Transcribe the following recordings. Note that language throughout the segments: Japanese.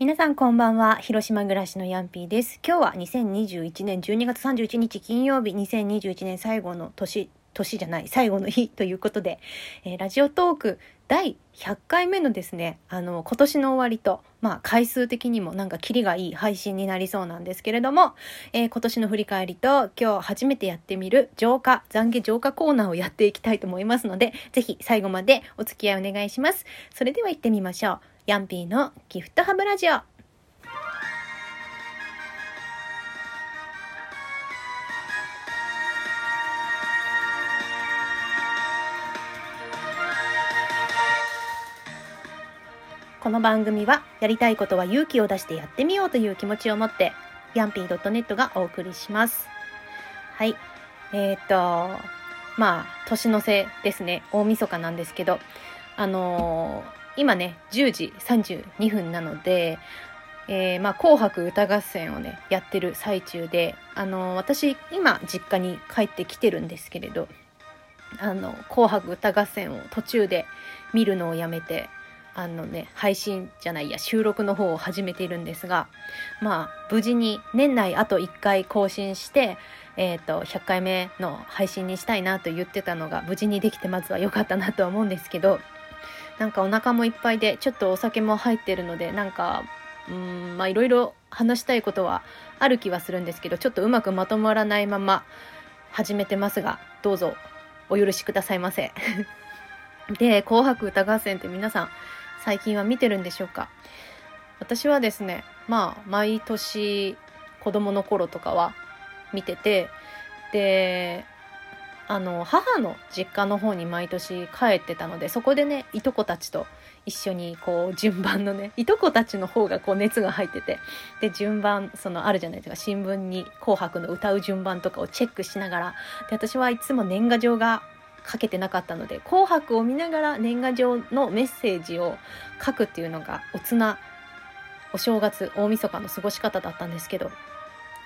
皆さんこんばんは。広島暮らしのヤンピーです。今日は2021年12月31日金曜日、2021年最後の年、年じゃない、最後の日ということで、えーラジオトーク第100回目のですね、あの、今年の終わりと、まあ、回数的にもなんかキリがいい配信になりそうなんですけれども、えー今年の振り返りと、今日初めてやってみる浄化、懺悔浄化コーナーをやっていきたいと思いますので、ぜひ最後までお付き合いお願いします。それでは行ってみましょう。ヤンピーのギフトハブラジオ。この番組はやりたいことは勇気を出してやってみようという気持ちを持ってヤンピー .net がお送りします。はい。えーっと、まあ、年の瀬ですね。大晦日なんですけど、あのー今ね、10時32分なので、えーまあ、紅白歌合戦をね、やってる最中で、あの私、今、実家に帰ってきてるんですけれど、あの、紅白歌合戦を途中で見るのをやめて、あのね、配信じゃないや、収録の方を始めているんですが、まあ、無事に年内あと1回更新して、えっ、と、100回目の配信にしたいなと言ってたのが、無事にできてまずは良かったなとは思うんですけど、なんかお腹もいっぱいで、ちょっとお酒も入ってるので、なんか、うん、まあいろいろ話したいことはある気はするんですけど、ちょっとうまくまとまらないまま始めてますが、どうぞお許しくださいませ。で、紅白歌合戦って皆さん、最近は見てるんでしょうか？私はですね、まあ、毎年子供の頃とかは見てて、で、あの、母の実家の方に毎年帰ってたので、そこでね、いとこたちと一緒にこう、順番のね、いとこたちの方がこう熱が入ってて、で、順番、そのあるじゃないですか、新聞に紅白の歌う順番とかをチェックしながら、で、私はいつも年賀状が書けてなかったので、紅白を見ながら年賀状のメッセージを書くっていうのがおつな、お正月、大晦日の過ごし方だったんですけど、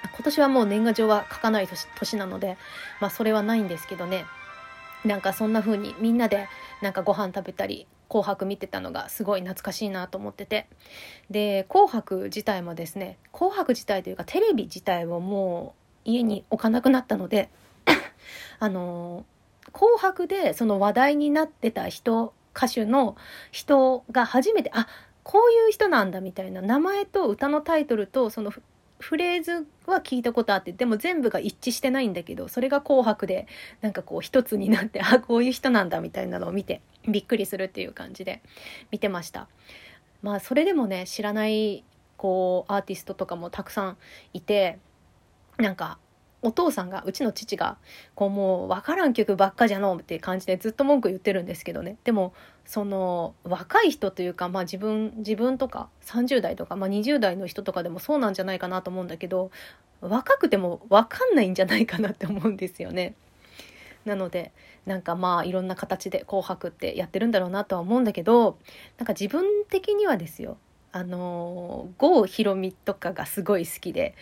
今年はもう年賀状は書かない年なので、まあそれはないんですけどね。なんかそんな風にみんなでなんかご飯食べたり、紅白見てたのがすごい懐かしいなと思ってて。で、紅白自体もですね、紅白自体というかテレビ自体をもう家に置かなくなったので、あの紅白でその話題になってた人、歌手の人が初めて、あ、こういう人なんだみたいな名前と歌のタイトルとそのフレーズは聞いたことあってでも全部が一致してないんだけどそれが「紅白」でなんかこう一つになってあこういう人なんだみたいなのを見てびっくりするっていう感じで見てました。まあそれでもね知らないこうアーティストとかもたくさんいてなんかお父さんがうちの父がこうもう分からん曲ばっかじゃのうって感じでずっと文句言ってるんですけどねでもその若い人というか、まあ、自分自分とか30代とか、まあ、20代の人とかでもそうなんじゃないかなと思うんだけど若くても分かんないんじゃないかなって思うんですよね。なのでなんかまあいろんな形で「紅白」ってやってるんだろうなとは思うんだけどなんか自分的にはですよあの郷ひろみとかがすごい好きで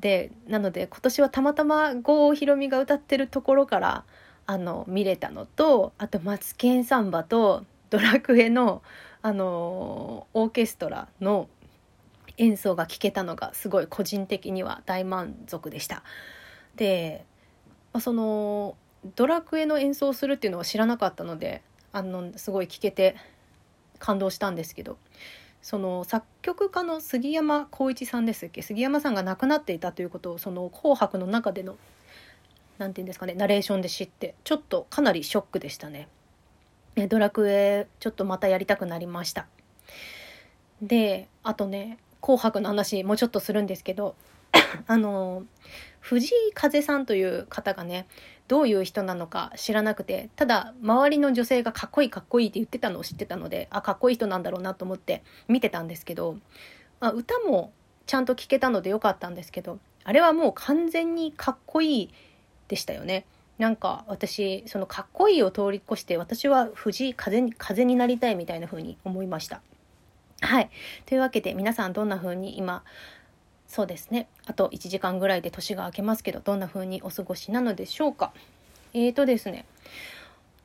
でなので今年はたまたま郷ひろみが歌ってるところからあの見れたのとあと「マツケンサンバ」と「ドラクエの」あのオーケストラの演奏が聴けたのがすごい個人的には大満足でした。で、そのドラクエの演奏するっていうのは知らなかったのであのすごい聴けて感動したんですけどその作曲家の杉山浩一さんですっけ？杉山さんが亡くなっていたということをその「紅白」の中でのなんていうんですかねナレーションで知ってちょっとかなりショックでしたね。ねドラクエちょっとまたやりたくなりました。であとね「紅白」の話もうちょっとするんですけどあの藤井風さんという方がねどういう人なのか知らなくてただ周りの女性がかっこいいかっこいいって言ってたのを知ってたのであかっこいい人なんだろうなと思って見てたんですけど、まあ、歌もちゃんと聴けたのでよかったんですけどあれはもう完全にかっこいいでしたよね。なんか私そのかっこいいを通り越して私は藤井風に風になりたいみたいな風に思いました。はい。というわけで皆さんどんな風に今そうですね。あと1時間ぐらいで年が明けますけどどんな風にお過ごしなのでしょうか。えーとですね。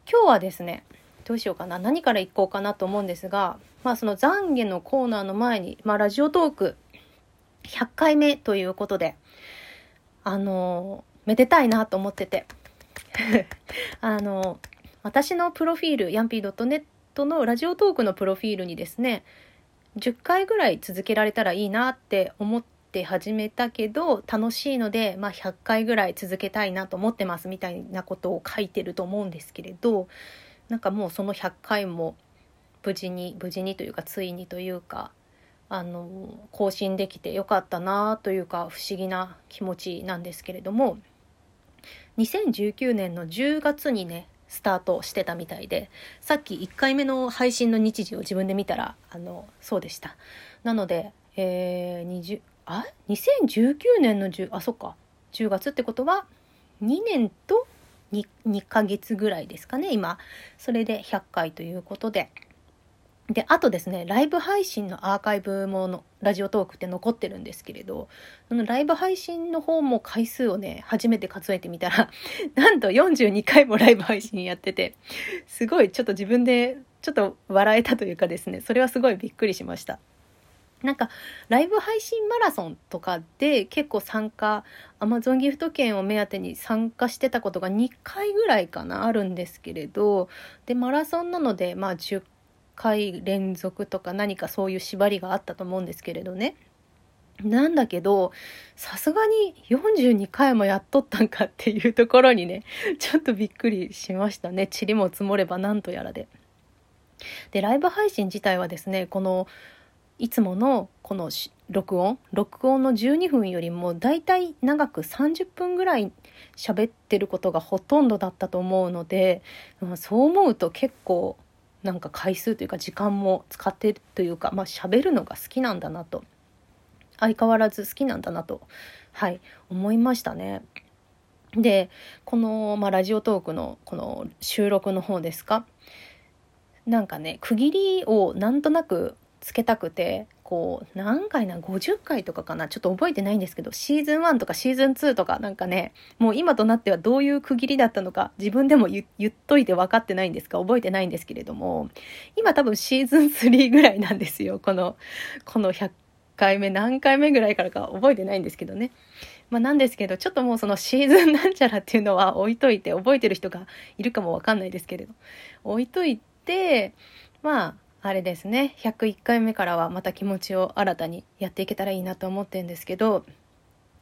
今日はですねどうしようかな。何からいこうかなと思うんですが、まあ、その懺悔のコーナーの前に、まあ、ラジオトーク100回目ということであのめでたいなと思ってて。あの私のプロフィールヤンピー .net のラジオトークのプロフィールにですね10回ぐらい続けられたらいいなって思って始めたけど楽しいので、まあ、100回ぐらい続けたいなと思ってますみたいなことを書いてると思うんですけれどなんかもうその100回も無事に無事にというかついにというかあの更新できてよかったなというか不思議な気持ちなんですけれども2019年の10月にねスタートしてたみたいでさっき1回目の配信の日時を自分で見たらあのそうでした。なので、えー、あ2019年の10あそっか。10月ってことは2年と 2, 2ヶ月ぐらいですかね今。それで100回ということで。であとですねライブ配信のアーカイブものラジオトークって残ってるんですけれどそのライブ配信の方も回数をね初めて数えてみたら なんと42回もライブ配信やっててすごいちょっと自分でちょっと笑えたというかですねそれはすごいびっくりしました。なんかライブ配信マラソンとかで結構参加 Amazon ギフト券を目当てに参加してたことが2回ぐらいかなあるんですけれどでマラソンなのでまあ10回連続とか何かそういう縛りがあったと思うんですけれどね。なんだけど、さすがに42回もやっとったんかっていうところにね、ちょっとびっくりしましたね。塵も積もればなんとやらで。で、ライブ配信自体はですね、この、いつものこの録音録音の12分よりもだいたい長く30分ぐらい喋ってることがほとんどだったと思うので、そう思うと結構なんか回数というか時間も使ってるというかまあ喋るのが好きなんだなと。相変わらず好きなんだなと。はい。思いましたね。でこの、まあ、ラジオトークのこの収録の方ですか？なんかね区切りをなんとなくつけたくてこう何回な50回とかかなちょっと覚えてないんですけどシーズン1とかシーズン2とかなんかねもう今となってはどういう区切りだったのか自分でも言っといて分かってないんですか覚えてないんですけれども今多分シーズン3ぐらいなんですよこのこの100回目何回目ぐらいからか覚えてないんですけどね。まあ、なんですけどちょっともうそのシーズンなんちゃらっていうのは置いといて覚えてる人がいるかもわかんないですけれど置いといてまああれですね。101回目からはまた気持ちを新たにやっていけたらいいなと思ってるんですけど、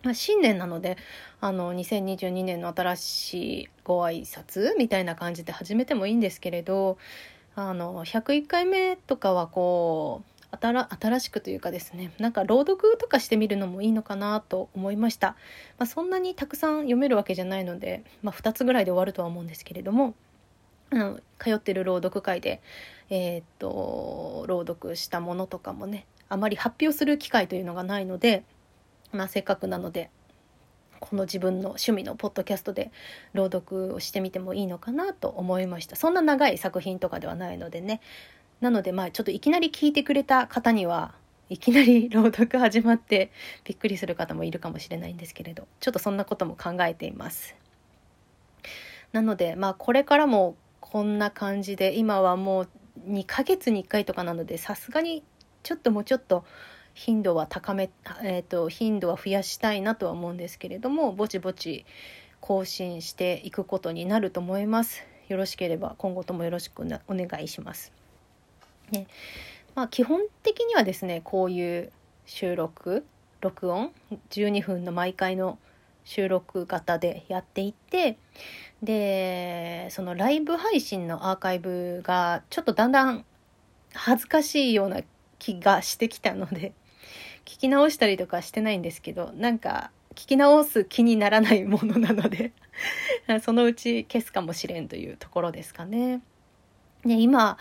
ま、新年なのであの2022年の新しいご挨拶みたいな感じで始めてもいいんですけれどあの101回目とかはこう新しくというかですねなんか朗読とかしてみるのもいいのかなと思いました、まあ、そんなにたくさん読めるわけじゃないので、まあ、2つぐらいで終わるとは思うんですけれどもあの通ってる朗読会でえー、っと朗読したものとかもねあまり発表する機会というのがないので、まあ、せっかくなのでこの自分の趣味のポッドキャストで朗読をしてみてもいいのかなと思いました。そんな長い作品とかではないのでね。なのでまあちょっといきなり聞いてくれた方にはいきなり朗読始まってびっくりする方もいるかもしれないんですけれどちょっとそんなことも考えています。なのでまあこれからもこんな感じで今はもう2ヶ月に1回とかなのでさすがにちょっともうちょっと頻度は高め、えーと、頻度は増やしたいなとは思うんですけれどもぼちぼち更新していくことになると思いますよろしければ今後ともよろしくお願いします。ねまあ、基本的にはですねこういう収録録音12分の毎回の収録型でやっていってでそのライブ配信のアーカイブがちょっとだんだん恥ずかしいような気がしてきたので 聞き直したりとかしてないんですけどなんか聞き直す気にならないものなので そのうち消すかもしれんというところですかね。ね今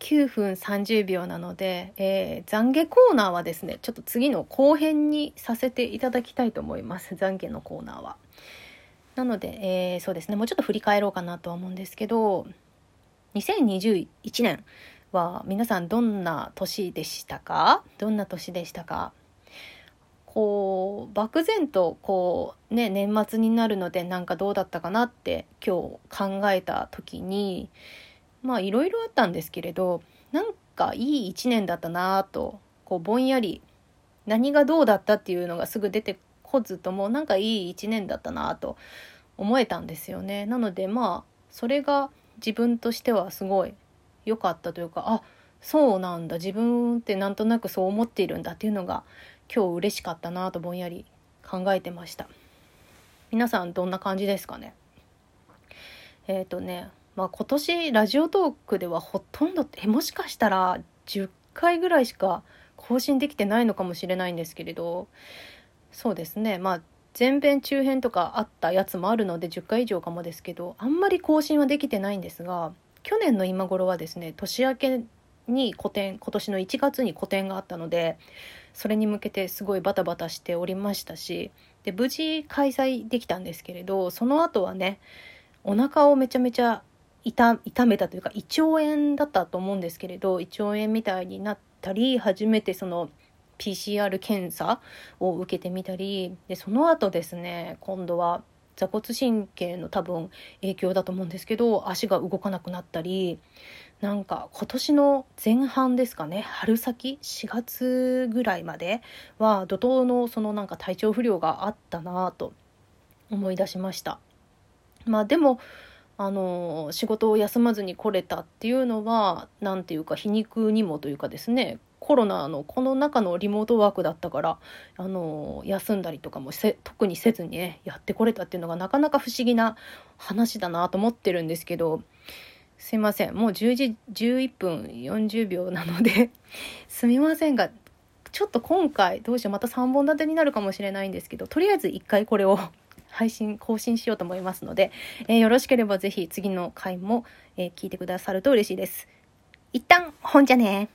9分30秒なので、えー、懺悔コーナーはですねちょっと次の後編にさせていただきたいと思います。懺悔のコーナーは。なので、えー、そうですねもうちょっと振り返ろうかなとは思うんですけど2021年は皆さんどんな年でしたか？どんな年でしたか？こう漠然とこうね年末になるのでなんかどうだったかなって今日考えた時にまあいろいろあったんですけれどなんかいい一年だったなとこうぼんやり何がどうだったっていうのがすぐ出てこずともなんかいい一年だったなと思えたんですよね。なのでまあそれが自分としてはすごい良かったというかあそうなんだ自分ってなんとなくそう思っているんだっていうのが今日嬉しかったなとぼんやり考えてました皆さんどんな感じですかね？えっ、ー、とねまあ今年ラジオトークではほとんどえもしかしたら10回ぐらいしか更新できてないのかもしれないんですけれどそうですね。まあ前編中編とかあったやつもあるので10回以上かもですけどあんまり更新はできてないんですが去年の今頃はですね年明けに個展今年の1月に個展があったのでそれに向けてすごいバタバタしておりましたしで無事開催できたんですけれどその後はねお腹をめちゃめちゃ痛痛めたというか胃腸炎だったと思うんですけれど胃腸炎みたいになったり初めてその PCR 検査を受けてみたりでその後ですね今度は座骨神経の多分影響だと思うんですけど足が動かなくなったりなんか今年の前半ですかね春先4月ぐらいまでは怒涛のそのなんか体調不良があったなぁと思い出しました。まあでもあの仕事を休まずに来れたっていうのは何ていうか皮肉にもというかですねコロナのこの中のリモートワークだったからあの休んだりとかも特にせずにねやってこれたっていうのがなかなか不思議な話だなと思ってるんですけどすいませんもう10時11分40秒なので すみませんがちょっと今回どうしようまた3本立てになるかもしれないんですけどとりあえず1回これを配信更新しようと思いますので、えー、よろしければぜひ次の回も、えー、聞いてくださると嬉しいです。一旦本じゃね